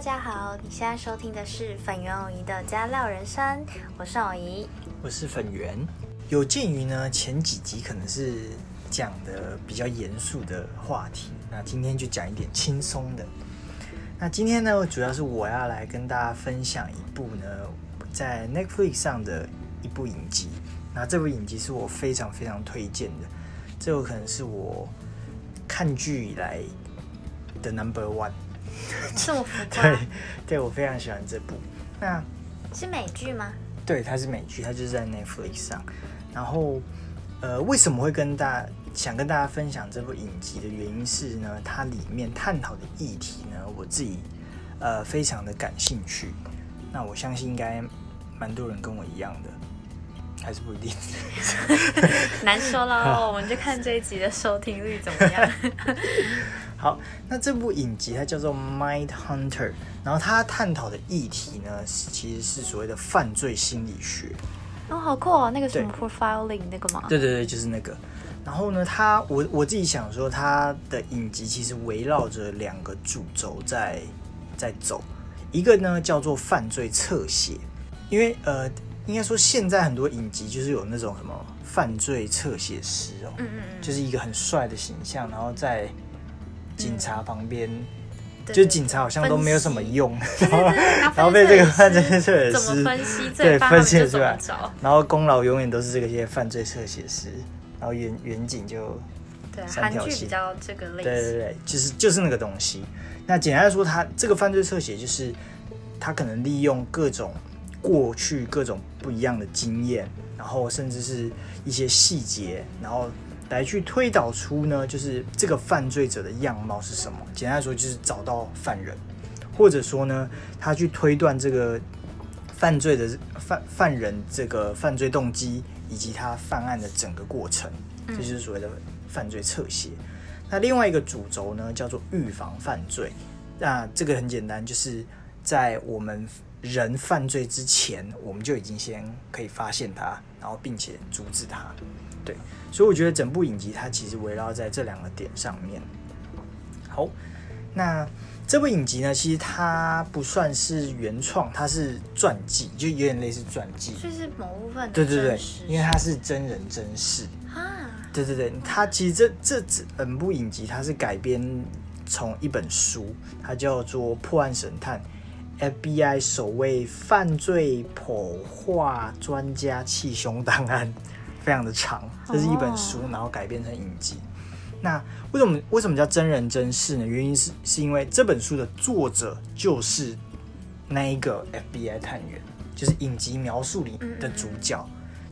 大家好，你现在收听的是粉圆偶仪的加料人生，我是偶仪，我是粉圆。有鉴于呢前几集可能是讲的比较严肃的话题，那今天就讲一点轻松的。那今天呢，主要是我要来跟大家分享一部呢在 Netflix 上的一部影集。那这部影集是我非常非常推荐的，这有可能是我看剧以来的 Number One。这么浮夸？对，对我非常喜欢这部。那是美剧吗？对，它是美剧，它就是在 Netflix 上。然后，呃，为什么会跟大家想跟大家分享这部影集的原因是呢？它里面探讨的议题呢，我自己呃非常的感兴趣。那我相信应该蛮多人跟我一样的，还是不一定。难说喽，我们就看这一集的收听率怎么样。好，那这部影集它叫做《Mind Hunter》，然后它探讨的议题呢，其实是所谓的犯罪心理学。哦，好酷哦！那个什么 profiling 那个吗？对对对，就是那个。然后呢，它我我自己想说，它的影集其实围绕着两个主轴在在走，一个呢叫做犯罪侧写，因为呃，应该说现在很多影集就是有那种什么犯罪侧写师哦，嗯嗯嗯，就是一个很帅的形象，然后在。警察旁边，就警察好像都没有什么用，然后 然后被这个犯罪摄影师分析对分析出来，然后功劳永远都是这个些犯罪摄影师，然后远远景就对韩剧比较这个类型，对对对，就是就是那个东西。那简单来说，他这个犯罪侧写就是他可能利用各种过去各种不一样的经验，然后甚至是一些细节，然后。来去推导出呢，就是这个犯罪者的样貌是什么？简单来说，就是找到犯人，或者说呢，他去推断这个犯罪的犯犯人这个犯罪动机以及他犯案的整个过程，这就是所谓的犯罪侧写。那另外一个主轴呢，叫做预防犯罪。那这个很简单，就是在我们人犯罪之前，我们就已经先可以发现他，然后并且阻止他。对，所以我觉得整部影集它其实围绕在这两个点上面。好，那这部影集呢，其实它不算是原创，它是传记，就有点类似传记，就是某部分对对对，因为它是真人真事啊。对对对，它其实这这整部影集它是改编从一本书，它叫做《破案神探》，FBI 首位犯罪破化专家气胸档案。非常的长，这是一本书，然后改编成影集。那为什么为什么叫真人真事呢？原因是是因为这本书的作者就是那一个 FBI 探员，就是影集描述里的主角。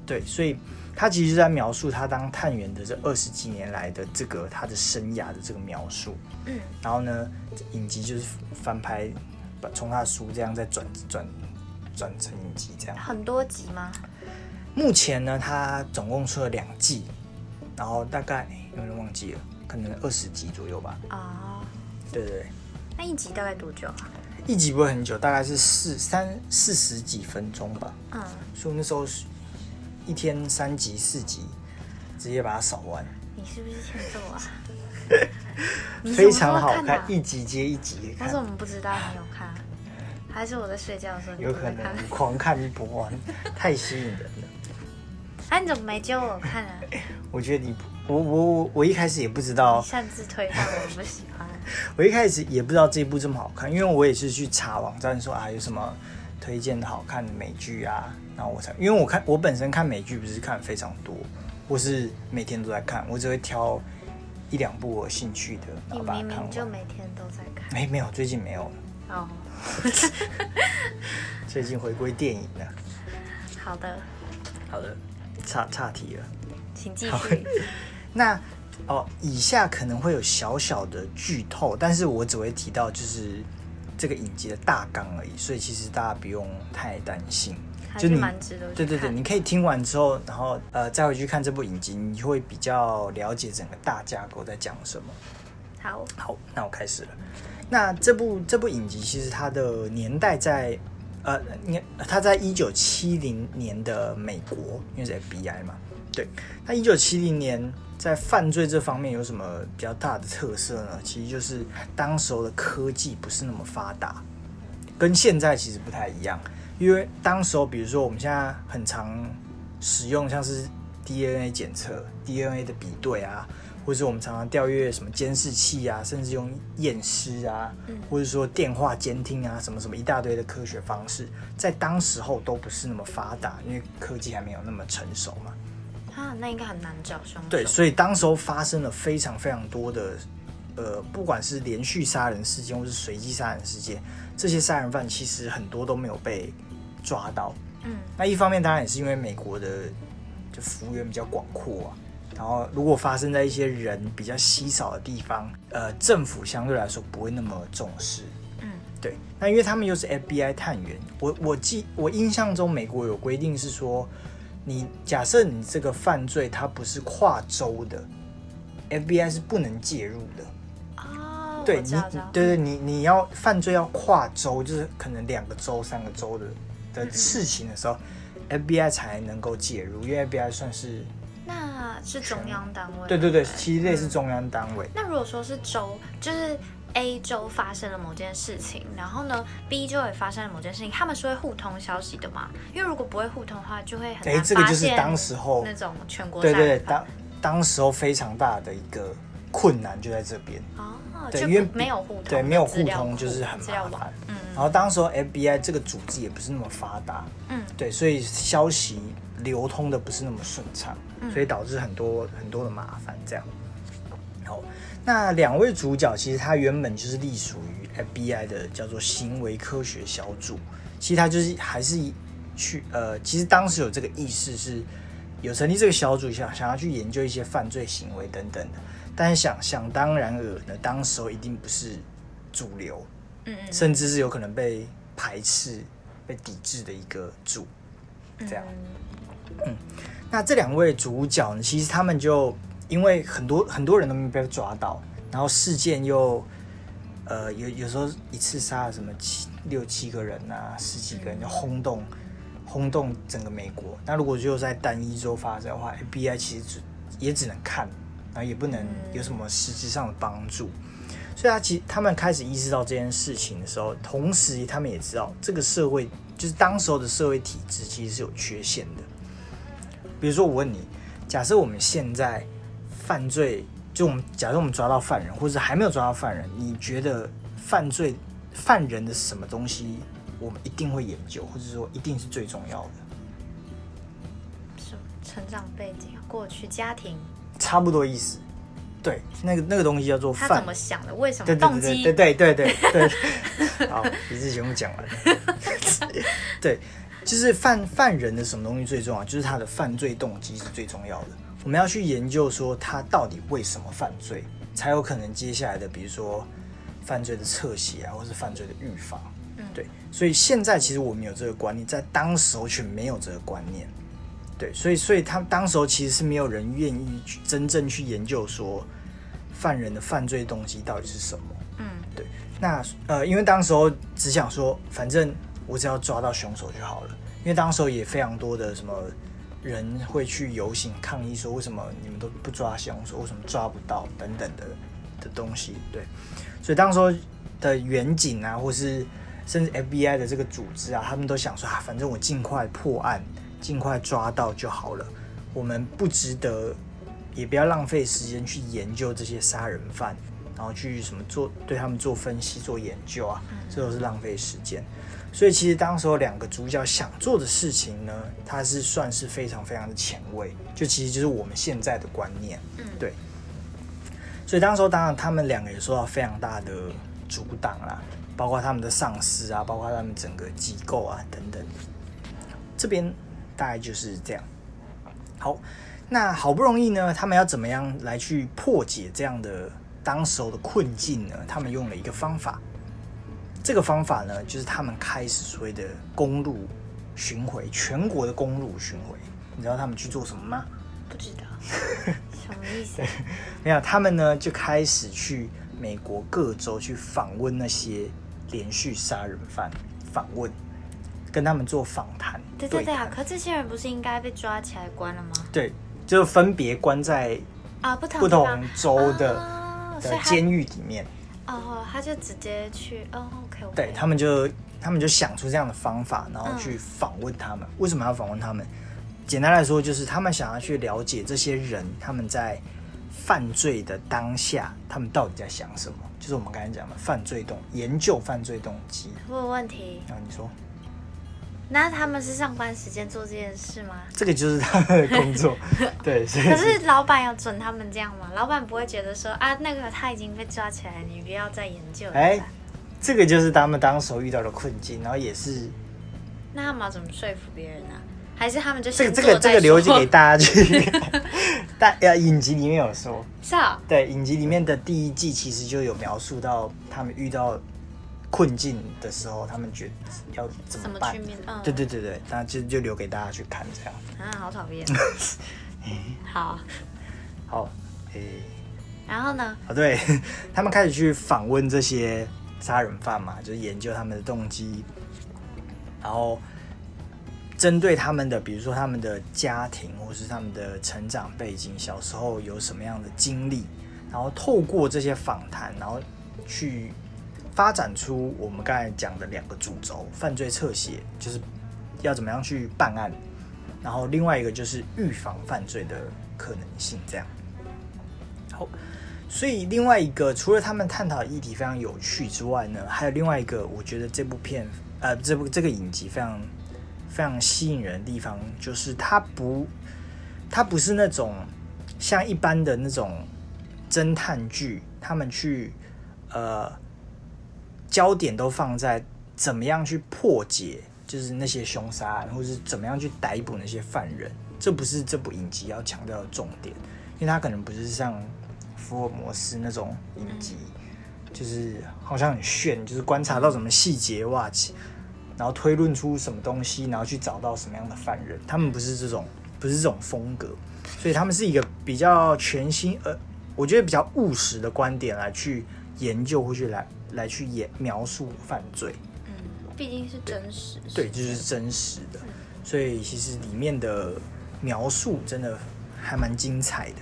对，所以他其实是在描述他当探员的这二十几年来的这个他的生涯的这个描述。嗯，然后呢，影集就是翻拍，把从他的书这样再转转转成影集这样。很多集吗？目前呢，他总共出了两季，然后大概有点忘记了，可能二十集左右吧。啊，对对对。那一集大概多久啊？一集不会很久，大概是四三四十几分钟吧。嗯。所以那时候是一天三集四集，直接把它扫完。你是不是欠揍啊？非常好看，一集接一集。但是我们不知道你有看，还是我在睡觉的时候有可能狂看不完，太吸引人了。哎，你怎么没教我看啊？我觉得你，我我我我一开始也不知道。擅自推翻，我不喜欢。我一开始也不知道这一部这么好看，因为我也是去查网站说啊有什么推荐的好看的美剧啊，然后我才，因为我看我本身看美剧不是看非常多，我是每天都在看，我只会挑一两部我兴趣的，然后把它看完。就每天都在看？没没有，最近没有了。哦。最近回归电影了。好的。好的。差差题了，请继续。那哦，以下可能会有小小的剧透，但是我只会提到就是这个影集的大纲而已，所以其实大家不用太担心。就你对对对，你可以听完之后，然后呃再回去看这部影集，你就会比较了解整个大架构在讲什么。好，好，那我开始了。那这部这部影集其实它的年代在。呃，你它在一九七零年的美国，因为是 FBI 嘛，对。那一九七零年在犯罪这方面有什么比较大的特色呢？其实就是当时候的科技不是那么发达，跟现在其实不太一样，因为当时候比如说我们现在很常使用像是 DNA 检测、DNA 的比对啊，或者是我们常常调阅什么监视器啊，甚至用验尸啊，或者说电话监听啊，什么什么一大堆的科学方式，在当时候都不是那么发达，因为科技还没有那么成熟嘛。啊，那应该很难找凶手。对，所以当时候发生了非常非常多的，呃，不管是连续杀人事件或是随机杀人事件，这些杀人犯其实很多都没有被抓到。嗯，那一方面当然也是因为美国的就幅员比较广阔啊，然后如果发生在一些人比较稀少的地方，呃，政府相对来说不会那么重视。嗯，对，那因为他们又是 FBI 探员，我我记我印象中美国有规定是说。你假设你这个犯罪它不是跨州的，FBI 是不能介入的。哦，对你对对，你你要犯罪要跨州，就是可能两个州、三个州的的嗯事情的时候，FBI 才能够介入，因为 FBI 算是那是中央单位。对对对，不其实类似中央单位。那如果说是州，就是 A 州发生了某件事情，然后呢 B 州也发生了某件事情，他们是会互通消息的嘛？因为如果不会互通的话，就会很哎，难这个就是当时候那种全国对对对，杀人犯当当时候非常大的一个困难就在这边。哦，就对因为没有互通对，没有互通就是很麻烦。嗯然后当时候 FBI 这个组织也不是那么发达，嗯对，所以消息流通的不是那么顺畅，嗯所以导致很多很多的麻烦。这样，好，那两位主角其实他原本就是隶属于 FBI 的叫做行为科学小组，其实他就是还是去呃，其实当时有这个意识是有成立这个小组，想想要去研究一些犯罪行为等等的，但是想想当然尔呢，当时候一定不是主流，嗯嗯，甚至是有可能被排斥、被抵制的一个主。这样嗯那这两位主角呢，其实他们就因为很多很多人都没被抓到，然后事件又呃有有时候一次杀了什么七六七个人啊，十几个人，就轰动轰动整个美国。那如果只有在单一州发生的话，FBI 其实只也只能看，然后也不能有什么实质上的帮助。所以他其实他们开始意识到这件事情的时候，同时他们也知道这个社会就是当时候的社会体制其实是有缺陷的。比如说，我问你，假设我们现在犯罪，就我们假设我们抓到犯人，或者还没有抓到犯人，你觉得犯罪犯人的什么东西我们一定会研究，或者说一定是最重要的？什么成长背景、过去家庭，差不多意思。对，那个那个东西叫做犯他怎么想的，为什对对么动机？对对对对对对对。好，一次节目讲完了。对，就是犯犯人的什么东西最重要？就是他的犯罪动机是最重要的。我们要去研究说他到底为什么犯罪，才有可能接下来的，比如说犯罪的侧写啊，或是犯罪的预防。嗯对，所以现在其实我们有这个观念，在当时候却没有这个观念。对，所以所以他当时候其实是没有人愿意去真正去研究说犯人的犯罪动机到底是什么。嗯对那呃，因为当时候只想说，反正我只要抓到凶手就好了。因为当时候也非常多的什么人会去游行抗议，说为什么你们都不抓凶手，为什么抓不到等等的的东西。对，所以当时候的远景啊，或是甚至 FBI 的这个组织啊，他们都想说啊，反正我尽快破案，尽快抓到就好了。我们不值得，也不要浪费时间去研究这些杀人犯，然后去什么做对他们做分析、做研究啊，这都是浪费时间。所以其实当时候两个主角想做的事情呢，它是算是非常非常的前卫，就其实就是我们现在的观念。嗯，对所以当时候当然他们两个也受到非常大的阻挡啦，包括他们的上司啊，包括他们整个机构啊等等。这边大概就是这样。好，那好不容易呢，他们要怎么样来去破解这样的当时候的困境呢？他们用了一个方法，这个方法呢，就是他们开始所谓的公路巡回，全国的公路巡回。你知道他们去做什么吗？不知道 什么意思？没有，他们呢就开始去美国各州去访问那些连续杀人犯，访问，跟他们做访谈。对对对啊！可这些人不是应该被抓起来关了吗？对，就分别关在啊，不同不同州的、的监狱里面。哦，他就直接去，哦，OK 对他们就他们就想出这样的方法，然后去访问他们。为什么要访问他们？简单来说，就是他们想要去了解这些人他们在犯罪的当下，他们到底在想什么。就是我们刚才讲的犯罪动研究犯罪动机。问问题，啊，你说，那他们是上班时间做这件事吗？这个就是他们的工作，对。所以可是老板有准他们这样吗？老板不会觉得说啊，那个他已经被抓起来，你不要再研究了。哎，这个就是他们当时候遇到的困境，然后也是那他们要怎么说服别人呢、还是他们就这个这个这个留着给大家去。但呃，影集里面有说，是啊，对，影集里面的第一季其实就有描述到他们遇到困境的时候，他们觉得要怎么办怎么去。面？嗯，对对对对，那就就留给大家去看这样。啊，好讨厌。好，好，诶、然后呢？啊对，他们开始去访问这些杀人犯嘛，就是研究他们的动机，然后针对他们的，比如说他们的家庭或是他们的成长背景，小时候有什么样的经历，然后透过这些访谈，然后去发展出我们刚才讲的两个主轴：犯罪侧写，就是要怎么样去办案，然后另外一个就是预防犯罪的可能性，这样。好，所以另外一个，除了他们探讨议题非常有趣之外呢，还有另外一个，我觉得这部片，呃，这部这个影集非常非常吸引人的地方，就是它不，它不是那种像一般的那种侦探剧，他们去呃焦点都放在怎么样去破解，就是那些凶杀案，或是怎么样去逮捕那些犯人，这不是这部影集要强调的重点，因为它可能不是像福尔摩斯那种影集，就是好像很炫，就是观察到什么细节哇，其然后推论出什么东西，然后去找到什么样的犯人。他们不是这种，不是这种风格，所以他们是一个比较全新，呃，我觉得比较务实的观点来去研究或去来来去演描述犯罪。嗯，毕竟是真实。对，就是真实的，所以其实里面的描述真的还蛮精彩的，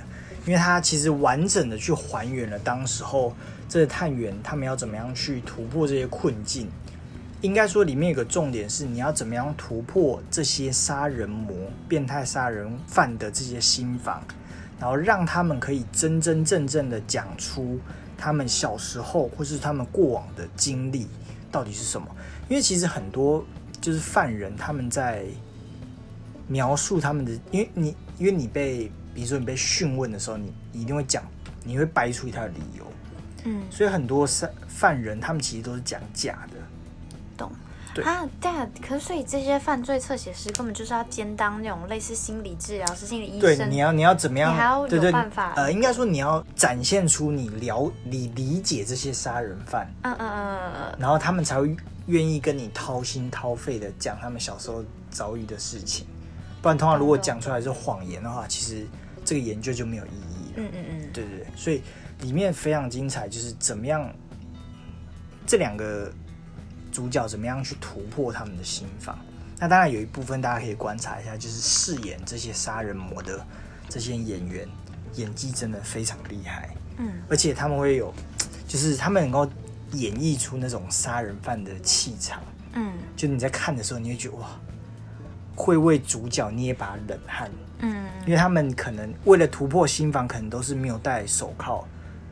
因为它其实完整的去还原了当时候这个探员他们要怎么样去突破这些困境。应该说，里面有个重点是你要怎么样突破这些杀人魔、变态杀人犯的这些心防，然后让他们可以真真正正的讲出他们小时候或是他们过往的经历到底是什么。因为其实很多就是犯人他们在描述他们的，因为你因为你被比如说你被讯问的时候，你你一定会讲，你会掰出他的理由，嗯，所以很多犯犯人他们其实都是讲假的。懂。对啊，对啊，可是所以这些犯罪侧写师根本就是要兼当那种类似心理治疗师、心理医对，生。你要你要怎么样？你还要对对有办法呃，应该说你要展现出你了你理解这些杀人犯，嗯嗯嗯嗯嗯，然后他们才会愿意跟你掏心掏肺的讲他们小时候遭遇的事情。不然，通常如果讲出来是谎言的话，其实这个研究就没有意义了。嗯嗯嗯，对对对，所以里面非常精彩，就是怎么样这两个主角怎么样去突破他们的心房。那当然有一部分大家可以观察一下，就是饰演这些杀人魔的这些演员，演技真的非常厉害，嗯，而且他们会有，就是他们能够演绎出那种杀人犯的气场。嗯就你在看的时候，你会觉得哇，会为主角捏把冷汗。嗯因为他们可能为了突破心房，可能都是没有戴手铐，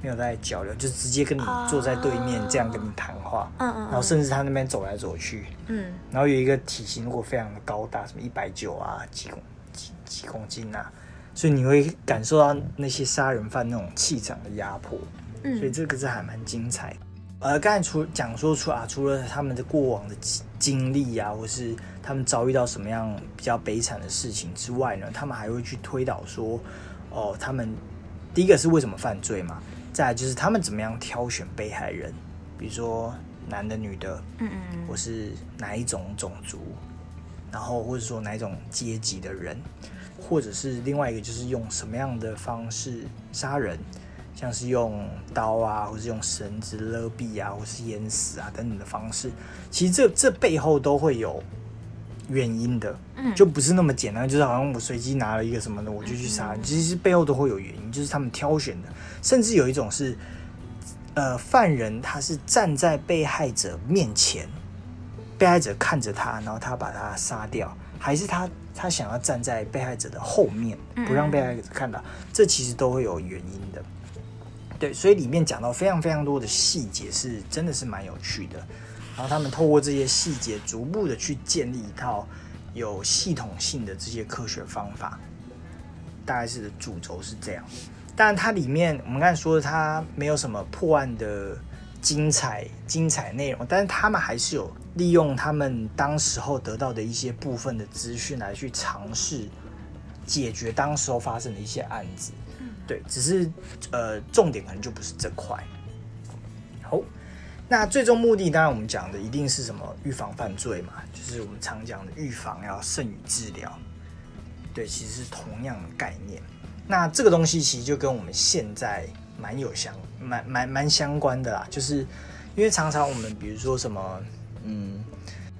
没有在交流，就直接跟你坐在对面，啊这样跟你谈话。嗯嗯，然后甚至他那边走来走去，嗯然后有一个体型如果非常的高大，什么一百九啊，几公几几公斤啊，所以你会感受到那些杀人犯那种气场的压迫。嗯，所以这个是还蛮精彩的。呃，刚才除讲说出啊，除了他们的过往的经经历啊，或是他们遭遇到什么样比较悲惨的事情之外呢，他们还会去推导说，哦，他们第一个是为什么犯罪嘛，再来就是他们怎么样挑选被害人，比如说男的、女的，嗯嗯或是哪一种种族，然后或者说哪一种阶级的人，或者是另外一个就是用什么样的方式杀人，像是用刀啊，或是用绳子勒毙啊，或是淹死啊等等的方式，其实这这背后都会有原因的，嗯，就不是那么简单，就是好像我随机拿了一个什么的我就去杀，其实背后都会有原因，就是他们挑选的，甚至有一种是呃，犯人他是站在被害者面前，被害者看着他，然后他把他杀掉，还是他他想要站在被害者的后面，不让被害者看到，这其实都会有原因的。对，所以里面讲到非常非常多的细节，是真的是蛮有趣的。然后他们透过这些细节，逐步的去建立一套有系统性的这些科学方法，大概是主轴是这样。但它里面我们刚才说它没有什么破案的精彩精彩内容，但是他们还是有利用他们当时候得到的一些部分的资讯来去尝试解决当时候发生的一些案子。对，只是呃重点可能就不是这块。好，那最终目的当然我们讲的一定是什么预防犯罪嘛，就是我们常讲的预防要胜于治疗。对，其实是同样的概念。那这个东西其实就跟我们现在蛮有相蛮蛮蛮相关的啦，就是因为常常我们比如说什么嗯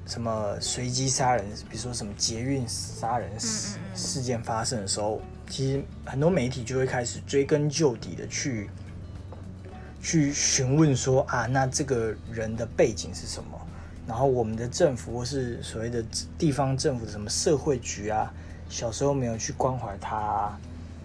什么随机杀人，比如说什么捷运杀人事事件发生的时候，其实很多媒体就会开始追根究底的去去询问说啊，那这个人的背景是什么？然后我们的政府或是所谓的地方政府的什么社会局啊，小时候没有去关怀他。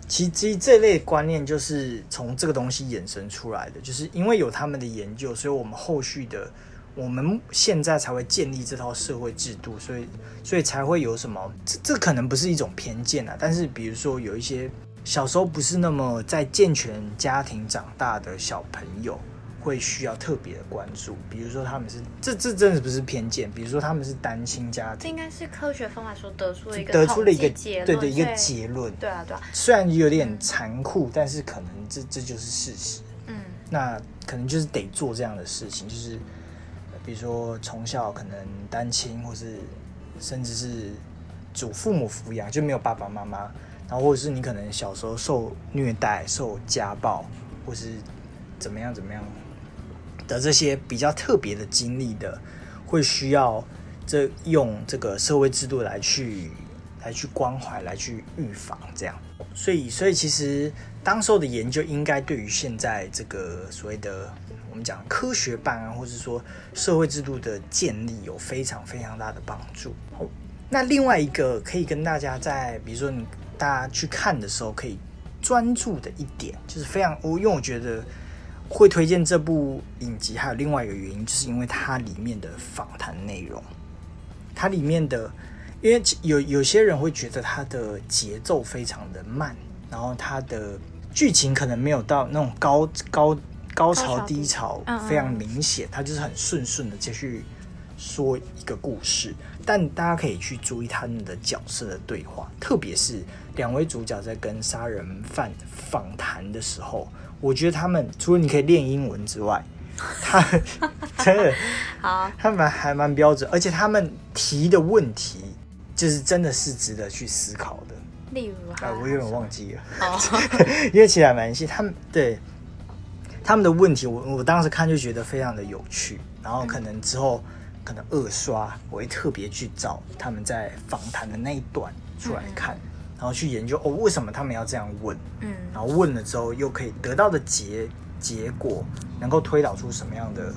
其实这类观念就是从这个东西衍生出来的，就是因为有他们的研究，所以我们后续的我们现在才会建立这套社会制度，所以所以才会有什么这这可能不是一种偏见啊，但是比如说有一些小时候不是那么在健全家庭长大的小朋友。会需要特别的关注，比如说他们是这这真的不是偏见，比如说他们是单亲家庭，这应该是科学方法所得出的一个得出了一个结论，对的一个结论。对啊，对啊，虽然有点残酷，但是可能这这就是事实。嗯，那可能就是得做这样的事情，就是比如说从小可能单亲，或是甚至是祖父母抚养，就没有爸爸妈妈，然后或者是你可能小时候受虐待、受家暴，或是怎么样怎么样。的这些比较特别的经历的，会需要这用这个社会制度来去来去关怀、来去预防这样。所以，所以其实当时候的研究应该对于现在这个所谓的我们讲科学办案，或者说社会制度的建立有非常非常大的帮助。那另外一个可以跟大家在比如说你大家去看的时候可以专注的一点，就是非常我因为我觉得。会推荐这部影集，还有另外一个原因，就是因为它里面的访谈内容，它里面的，因为有有些人会觉得它的节奏非常的慢，然后它的剧情可能没有到那种高高高潮低潮非常明显，它就是很顺顺的继续说一个故事。但大家可以去注意他们的角色的对话，特别是两位主角在跟杀人犯访谈的时候。我觉得他们除了你可以练英文之外，他真的好，他们还蛮标准，而且他们提的问题就是真的是值得去思考的。例如，啊，我有点忘记了，因为其实还蛮细。他们对他们的问题，我我当时看就觉得非常的有趣，然后可能之后可能二刷，我会特别去找他们在访谈的那一段出来看。然后去研究哦，为什么他们要这样问？嗯，然后问了之后，又可以得到的结结果，能够推导出什么样的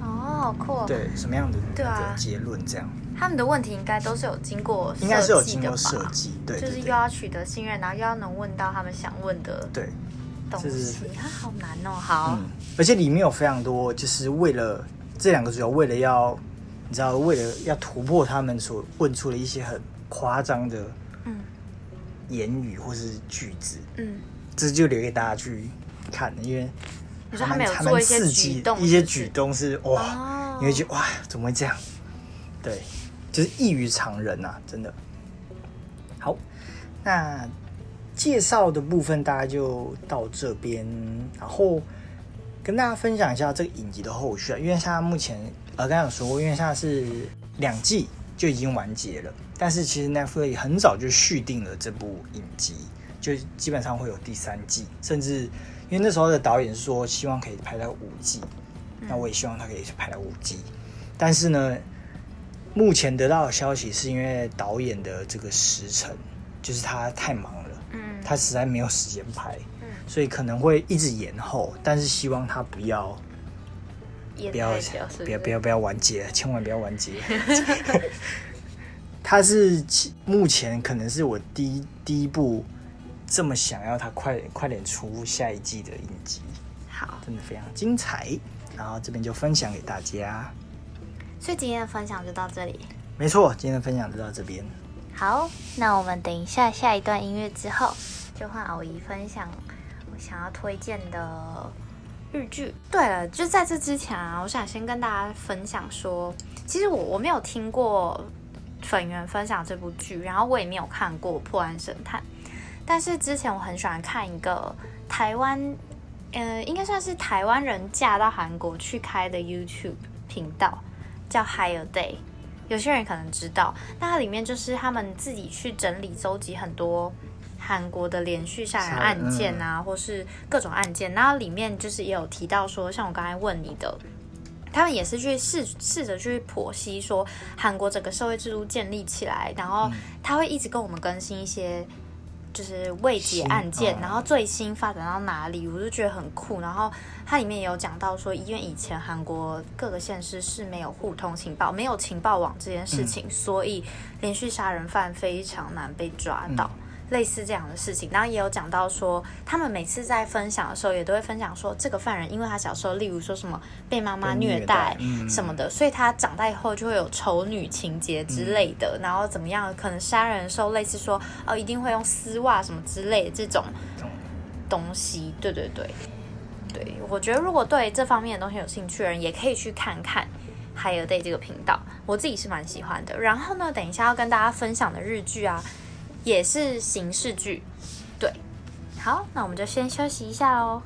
哦，酷对什么样的对啊。结论？这样。他们的问题应该都是有经过应该是有经过设计，对，就是又要取得信任，然后又要能问到他们想问的对。东西，它好难哦，好，而且里面有非常多，就是为了这两个主要为了要你知道，为了要突破他们所问出的一些很夸张的。言语或是句子，嗯，这就留给大家去看，因为他们有做一些举动，一些举动是哇，你会觉得哇，怎么会这样？对，就是异于常人呐，真的。好，那介绍的部分大家就到这边，然后跟大家分享一下这个影集的后续啊，因为现在目前呃刚刚有说过，因为现在是两季就已经完结了。但是其实 Netflix 很早就续订了这部影集，就基本上会有第三季，甚至因为那时候的导演说希望可以拍到五季，那我也希望他可以拍到五季。但是呢，目前得到的消息是因为导演的这个时辰，就是他太忙了，嗯，他实在没有时间拍，嗯，所以可能会一直延后。但是希望他不要也不要是不要不要不要完结，千万不要完结。它是目前可能是我第一第一部这么想要它快快点出下一季的影集，好，真的非常精彩。然后这边就分享给大家。所以今天的分享就到这里。没错，今天的分享就到这边。好，那我们等一下下一段音乐之后，就换偶姨分享我想要推荐的日剧。对了，就在这之前啊，我想先跟大家分享说，其实我我没有听过粉圆分享这部剧，然后我也没有看过《破案神探》，但是之前我很喜欢看一个台湾，呃，应该算是台湾人嫁到韩国去开的 YouTube 频道，叫 Higher Day。有些人可能知道，那它里面就是他们自己去整理、收集很多韩国的连续杀人案件啊，或是各种案件。然后里面就是也有提到说，像我刚才问你的，他们也是去试试着去剖析说韩国整个社会制度建立起来，然后他会一直跟我们更新一些。就是未解案件，然后最新发展到哪里，我就觉得很酷。然后它里面也有讲到说，因为以前韩国各个县市是没有互通情报、没有情报网这件事情，所以连续杀人犯非常难被抓到。类似这样的事情，然后也有讲到说，他们每次在分享的时候，也都会分享说，这个犯人因为他小时候，例如说什么被妈妈虐待什么的，所以他长大以后就会有丑女情节之类的，然后怎么样，可能杀人的时候类似说，哦，一定会用丝袜什么之类的这种东西，对对对，对我觉得如果对这方面的东西有兴趣的人，也可以去看看 Higher Day 这个频道，我自己是蛮喜欢的。然后呢，等一下要跟大家分享的日剧啊，也是刑事剧，对。好，那我们就先休息一下喽。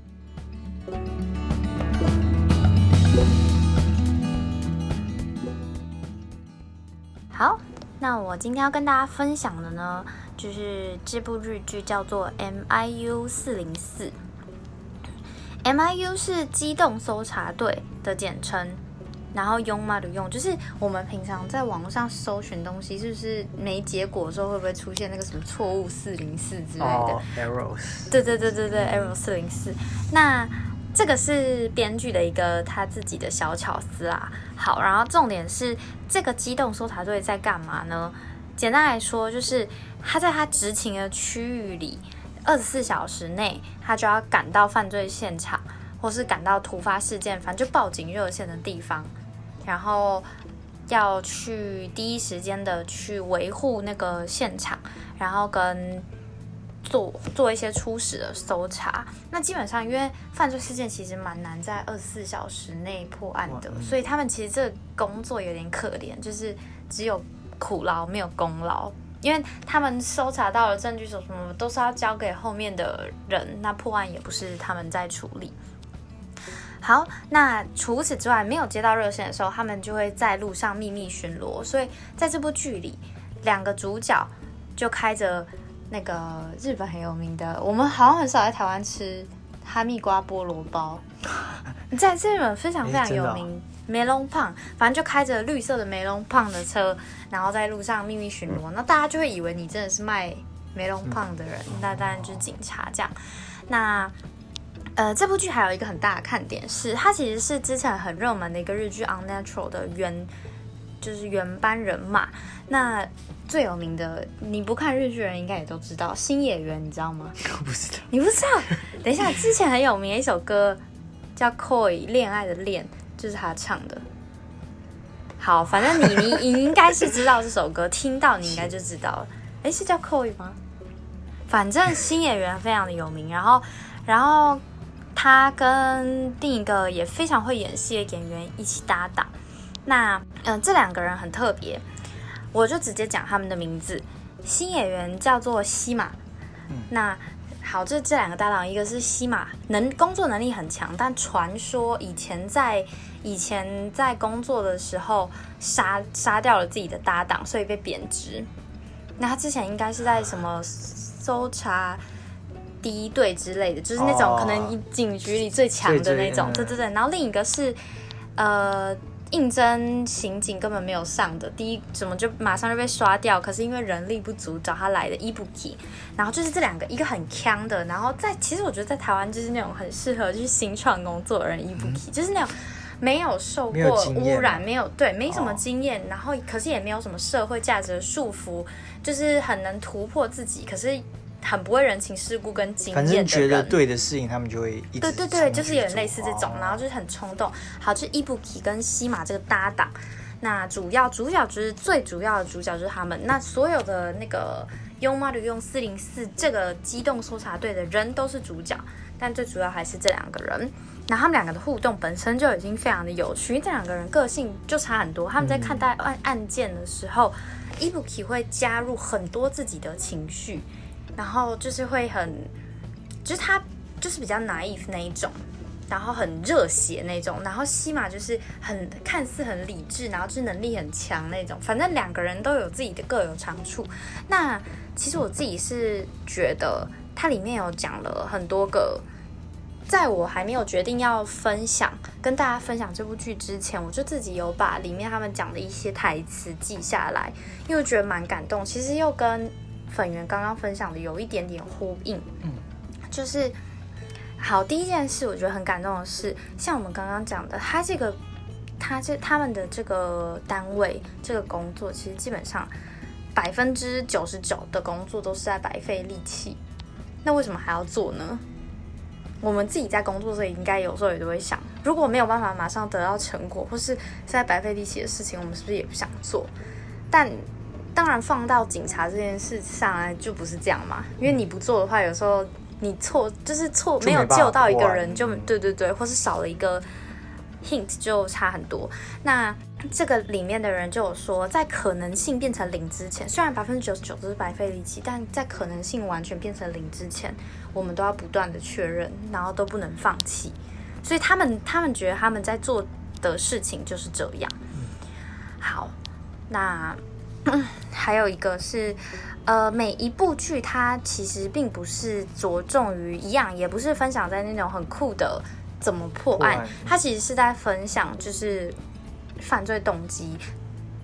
好，那我今天要跟大家分享的呢，就是这部日剧叫做《MIU 四零四》。MIU 是机动搜查队的简称，然后用嘛的用，就是我们平常在网络上搜寻东西，是不是没结果的时候会不会出现那个什么错误四零四之类的？哦，Arrows，对对对对对，Arrow 四零四。那这个是编剧的一个他自己的小巧思啦。好，然后重点是这个机动搜查队在干嘛呢？简单来说，就是他在他执勤的区域里，二十四小时内，他就要赶到犯罪现场，或是赶到突发事件，反正就报警热线的地方，然后要去第一时间的去维护那个现场，然后跟做做一些初始的搜查。那基本上，因为犯罪事件其实蛮难在二十四小时内破案的，所以他们其实这工作有点可怜，就是只有苦劳没有功劳。因为他们搜查到的证据什么什么都是要交给后面的人，那破案也不是他们在处理。好，那除此之外，没有接到热线的时候，他们就会在路上秘密巡逻。所以在这部剧里，两个主角就开着那个日本很有名的，我们好像很少在台湾吃哈密瓜菠萝包，在日本非常非常有名。梅隆胖，反正就开着绿色的梅隆胖的车，然后在路上秘密巡逻，那大家就会以为你真的是卖梅隆胖的人，那当然就是警察这样。那呃，这部剧还有一个很大的看点是，它其实是之前很热门的一个日剧《Unnatural》的原就是原班人马。那最有名的，你不看日剧的人应该也都知道，新演员你知道吗？我不知道，你不知道？等一下，之前很有名的一首歌叫《Koi》，恋爱的恋，就是他唱的。好，反正你你你应该是知道这首歌，听到你应该就知道了。哎，是叫 Koi 吗？反正新演员非常的有名，然后然后他跟另一个也非常会演戏的演员一起搭档。那嗯、呃这两个人很特别，我就直接讲他们的名字。新演员叫做西马，那好，这这两个搭档，一个是西马，能工作能力很强，但传说以前在以前在工作的时候杀杀掉了自己的搭档，所以被贬值。那他之前应该是在什么搜查第一队之类的，就是那种哦可能警局里最强的那种，对对对。然后另一个是呃应征刑警根本没有上的，第一怎么就马上就被刷掉？可是因为人力不足，找他来的伊布基，然后就是这两个，一个很强的，然后在其实我觉得在台湾就是那种很适合去新创工作的人，伊布基就是那种没有受过污染，没有对，没什么哦经验，然后可是也没有什么社会价值的束缚，就是很能突破自己，可是很不会人情世故跟经反验的正觉得人。对的事情，他们就会一直对对对，就是有点类似这种，哦然后就是很冲动。好，就是伊布奇跟西马这个搭档，那主要主角就是最主要的主角就是他们。那所有的那个用马旅用四零四这个机动搜查队的人都是主角，但最主要还是这两个人。那他们两个的互动本身就已经非常的有趣，因为这两个人个性就差很多。他们在看待案案件的时候，伊布奇会加入很多自己的情绪，然后就是会很，就是他就是比较 naive 那一种，然后很热血那种，然后西马就是很看似很理智，然后就是能力很强那种。反正两个人都有自己的各有长处。那其实我自己是觉得它里面有讲了很多个。在我还没有决定要分享跟大家分享这部剧之前，我就自己有把里面他们讲的一些台词记下来，因为我觉得蛮感动。其实又跟粉圆刚刚分享的有一点点呼应，嗯，就是好第一件事，我觉得很感动的是，像我们刚刚讲的，他这个他这他们的这个单位这个工作，其实基本上百分之九十九的工作都是在白费力气，那为什么还要做呢？我们自己在工作时应该有时候也都会想，如果没有办法马上得到成果，或是是在白费力气的事情，我们是不是也不想做？但当然放到警察这件事上来就不是这样嘛，因为你不做的话，有时候你错就是错没有救到一个人，就对对对，或是少了一个 hint 就差很多。那这个里面的人就有说，在可能性变成零之前，虽然百分之九十九都是白费力气，但在可能性完全变成零之前，我们都要不断的确认，然后都不能放弃。所以他们他们觉得他们在做的事情就是这样。好，那 还有一个是，呃，每一部剧它其实并不是着重于一样，也不是分享在那种很酷的怎么破案，破案。它其实是在分享就是犯罪动机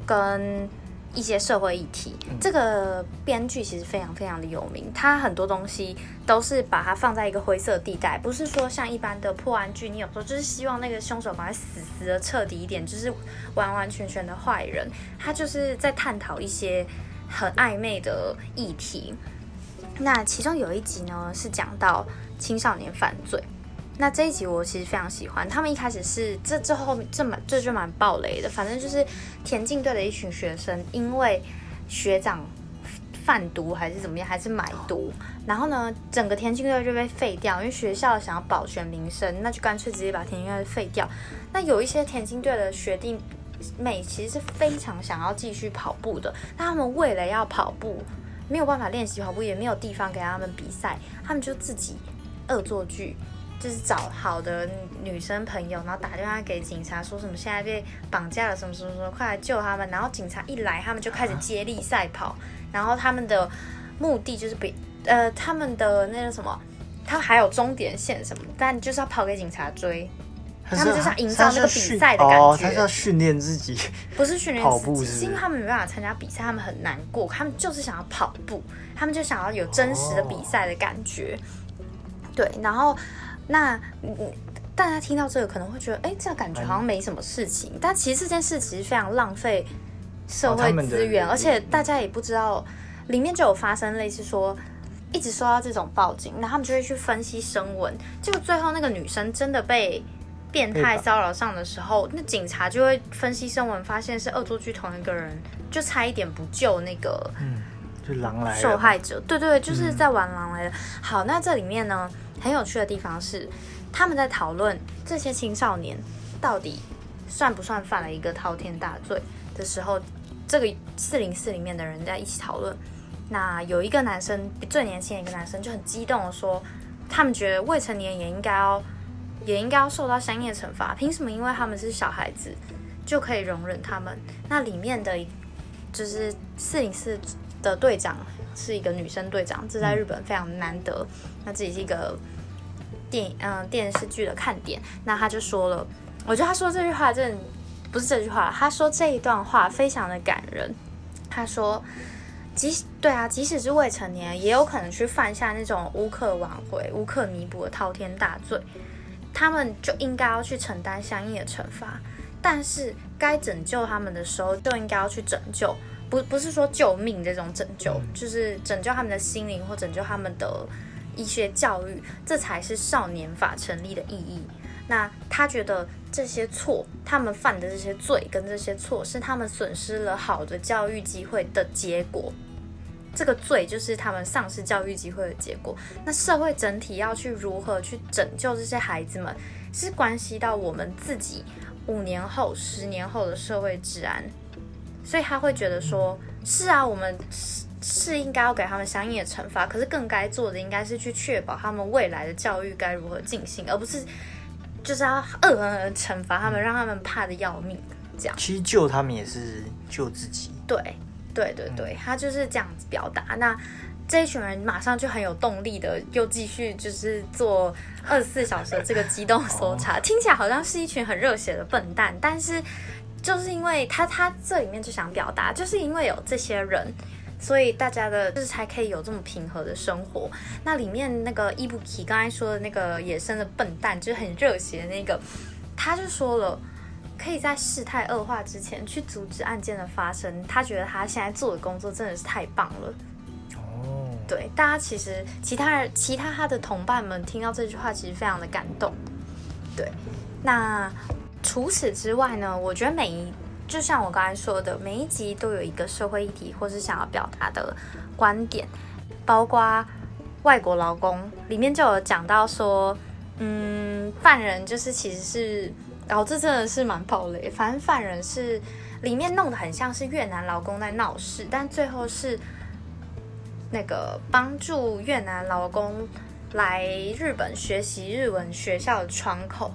跟一些社会议题。这个编剧其实非常非常的有名，他很多东西都是把它放在一个灰色地带，不是说像一般的破案剧，你有时候就是希望那个凶手赶快死死的彻底一点，就是完完全全的坏人。他就是在探讨一些很暧昧的议题。那其中有一集呢是讲到青少年犯罪。那这一集我其实非常喜欢，他们一开始是这这后这蛮这就蛮暴雷的，反正就是田径队的一群学生，因为学长贩毒还是怎么样，还是买毒，然后呢，整个田径队就被废掉，因为学校想要保全名声，那就干脆直接把田径队废掉。那有一些田径队的学弟妹其实是非常想要继续跑步的，那他们为了要跑步，没有办法练习跑步，也没有地方给他们比赛，他们就自己恶作剧。就是找好的女生朋友，然后打电话给警察，说什么现在被绑架了，什么什么什么，快来救他们。然后警察一来，他们就开始接力赛跑，然后他们的目的就是比呃他们的那个什么，他还有终点线什么，但就是要跑给警察追，他他们就是要营造那个比赛的感觉哦，他是要训练自己。不是训练跑自己，步是是是因为他们没办法参加比赛，他们很难过，他们就是想要跑步，他们就想要有真实的比赛的感觉。对，然后那嗯，大家听到这个可能会觉得，哎，这感觉好像没什么事情，但其实这件事其实非常浪费社会资源，而且大家也不知道，里面就有发生类似说。一直收到这种报警，然后他们就会去分析声纹，结果最后那个女生真的被变态骚扰上的时候，那警察就会分析声纹，发现是恶作剧同一个人，就差一点不救那个嗯，就狼来。受害者。对对，就是在玩狼来了。好，那这里面呢，很有趣的地方是，他们在讨论这些青少年到底算不算犯了一个滔天大罪的时候，这个四零四里面的人在一起讨论。那有一个男生，最年轻的一个男生就很激动的说，他们觉得未成年也应该要，也应该要受到相应的惩罚。凭什么？因为他们是小孩子，就可以容忍他们？那里面的就是四零四的队长是一个女生队长，这在日本非常难得。那这也是一个电嗯、电视剧的看点。那他就说了，我觉得他说这句话真的不是这句话，他说这一段话非常的感人。他说。即使对啊，即使是未成年，也有可能去犯下那种无可挽回、无可弥补的滔天大罪。他们就应该要去承担相应的惩罚。但是该拯救他们的时候，就应该要去拯救，不不是说救命这种拯救，就是拯救他们的心灵或拯救他们的医学教育，这才是少年法成立的意义。那他觉得这些错，他们犯的这些罪跟这些错，是他们损失了好的教育机会的结果。这个罪就是他们丧失教育机会的结果。那社会整体要去如何去拯救这些孩子们，是关系到我们自己五年后、十年后的社会治安。所以他会觉得说：是啊，我们是是应该要给他们相应的惩罚，可是更该做的应该是去确保他们未来的教育该如何进行，而不是。就是要恶狠狠惩罚他们，让他们怕的要命，这样。其实救他们也是救自己。对，对对对，他就是这样子表达。那这一群人马上就很有动力的，又继续就是做二十四小时这个机动搜查。听起来好像是一群很热血的笨蛋，但是就是因为他他这里面就想表达，就是因为有这些人。所以大家的就是才可以有这么平和的生活。那里面那个伊布奇刚才说的那个野生的笨蛋，就是很热血的那个，他就说了，可以在事态恶化之前去阻止案件的发生。他觉得他现在做的工作真的是太棒了。哦，对，大家其实其他人其他他的同伴们听到这句话，其实非常的感动。对，那除此之外呢，我觉得每一。就像我刚才说的，每一集都有一个社会议题，或是想要表达的观点，包括外国劳工里面就有讲到说，嗯，犯人就是其实是，哦，这真的是蛮暴雷。反正犯人是里面弄得很像是越南劳工在闹事，但最后是那个帮助越南劳工来日本学习日文学校的窗口，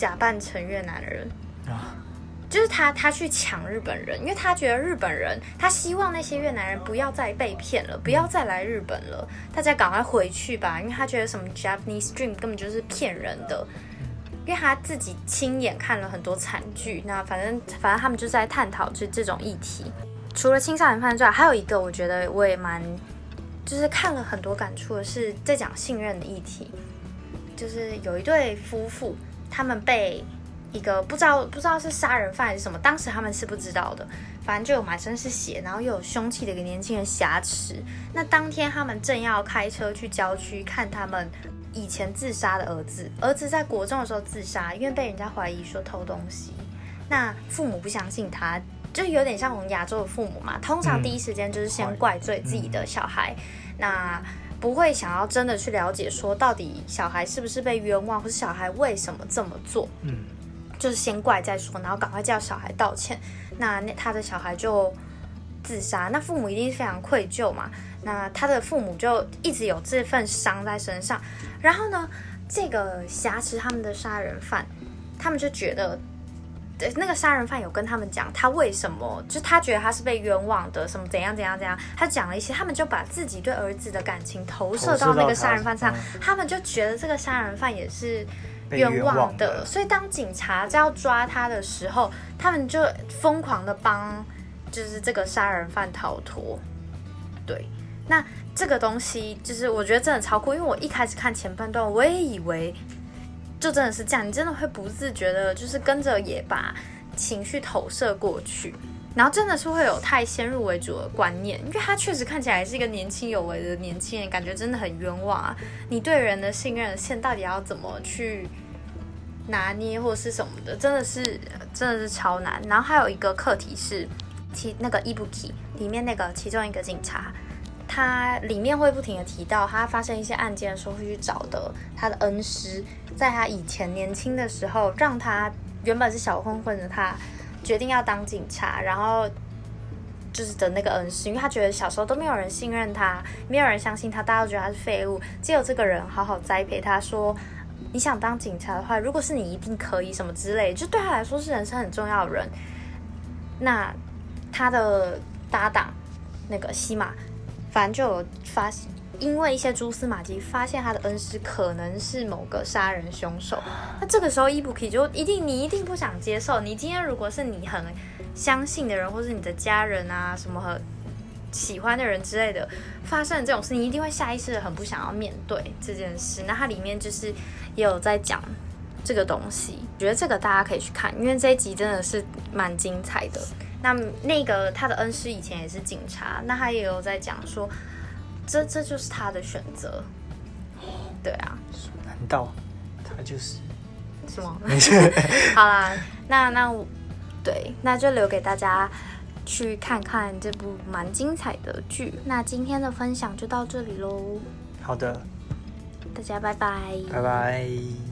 假扮成越南人啊。就是他，他去抢日本人，因为他觉得日本人，他希望那些越南人不要再被骗了，不要再来日本了，大家赶快回去吧，因为他觉得什么 Japanese Dream 根本就是骗人的，因为他自己亲眼看了很多惨剧。那反正反正他们就在探讨这这种议题。除了青少年犯罪，还有一个我觉得我也蛮，就是看了很多感触的是在讲信任的议题，就是有一对夫妇，他们被。一个不知道不知道是杀人犯还是什么，当时他们是不知道的。反正就有满身是血，然后又有凶器的一个年轻人挟持。那当天他们正要开车去郊区看他们以前自杀的儿子，儿子在国中的时候自杀，因为被人家怀疑说偷东西。那父母不相信他，就有点像我们亚洲的父母嘛，通常第一时间就是先怪罪自己的小孩，那不会想要真的去了解说到底小孩是不是被冤枉，或是小孩为什么这么做。嗯。就是先怪再说，然后赶快叫小孩道歉。那那他的小孩就自杀，那父母一定非常愧疚嘛。那他的父母就一直有这份伤在身上。然后呢，这个挟持他们的杀人犯，他们就觉得，那个杀人犯有跟他们讲他为什么，就他觉得他是被冤枉的，什么怎样怎样怎样。他讲了一些，他们就把自己对儿子的感情投射到那个杀人犯上，他们就觉得这个杀人犯也是。冤枉的，所以当警察在要抓他的时候，他们就疯狂的帮，就是这个杀人犯逃脱。对，那这个东西就是我觉得真的超酷，因为我一开始看前半段，我也以为就真的是这样，你真的会不自觉的，就是跟着也把情绪投射过去，然后真的是会有太先入为主的观念，因为他确实看起来是一个年轻有为的年轻人，感觉真的很冤枉啊！你对人的信任线到底要怎么去？拿捏或是什么的，真的是真的是超难。然后还有一个课题是，其那个伊布奇里面那个其中一个警察，他里面会不停的提到，他发生一些案件的时候会去找的他的恩师，在他以前年轻的时候，让他原本是小混混的他决定要当警察，然后就是的那个恩师，因为他觉得小时候都没有人信任他，没有人相信他，大家都觉得他是废物，只有这个人好好栽培他，说。你想当警察的话，如果是你，一定可以什么之类，就对他来说是人生很重要的人。那他的搭档那个西马，反正就有发现因为一些蛛丝马迹，发现他的恩师可能是某个杀人凶手。那这个时候伊布克就一定，你一定不想接受。你今天如果是你很相信的人，或是你的家人啊，什么和。喜欢的人之类的，发生这种事，你一定会下意识的很不想要面对这件事。那它里面就是也有在讲，这个东西，我觉得这个大家可以去看，因为这一集真的是蛮精彩的。那那个他的恩师以前也是警察，那他也有在讲说，这这就是他的选择。对啊，难道他就是？是吗？好啦，那那对，那就留给大家去看看这部蛮精彩的剧。那今天的分享就到这里喽。好的，大家拜拜，拜拜。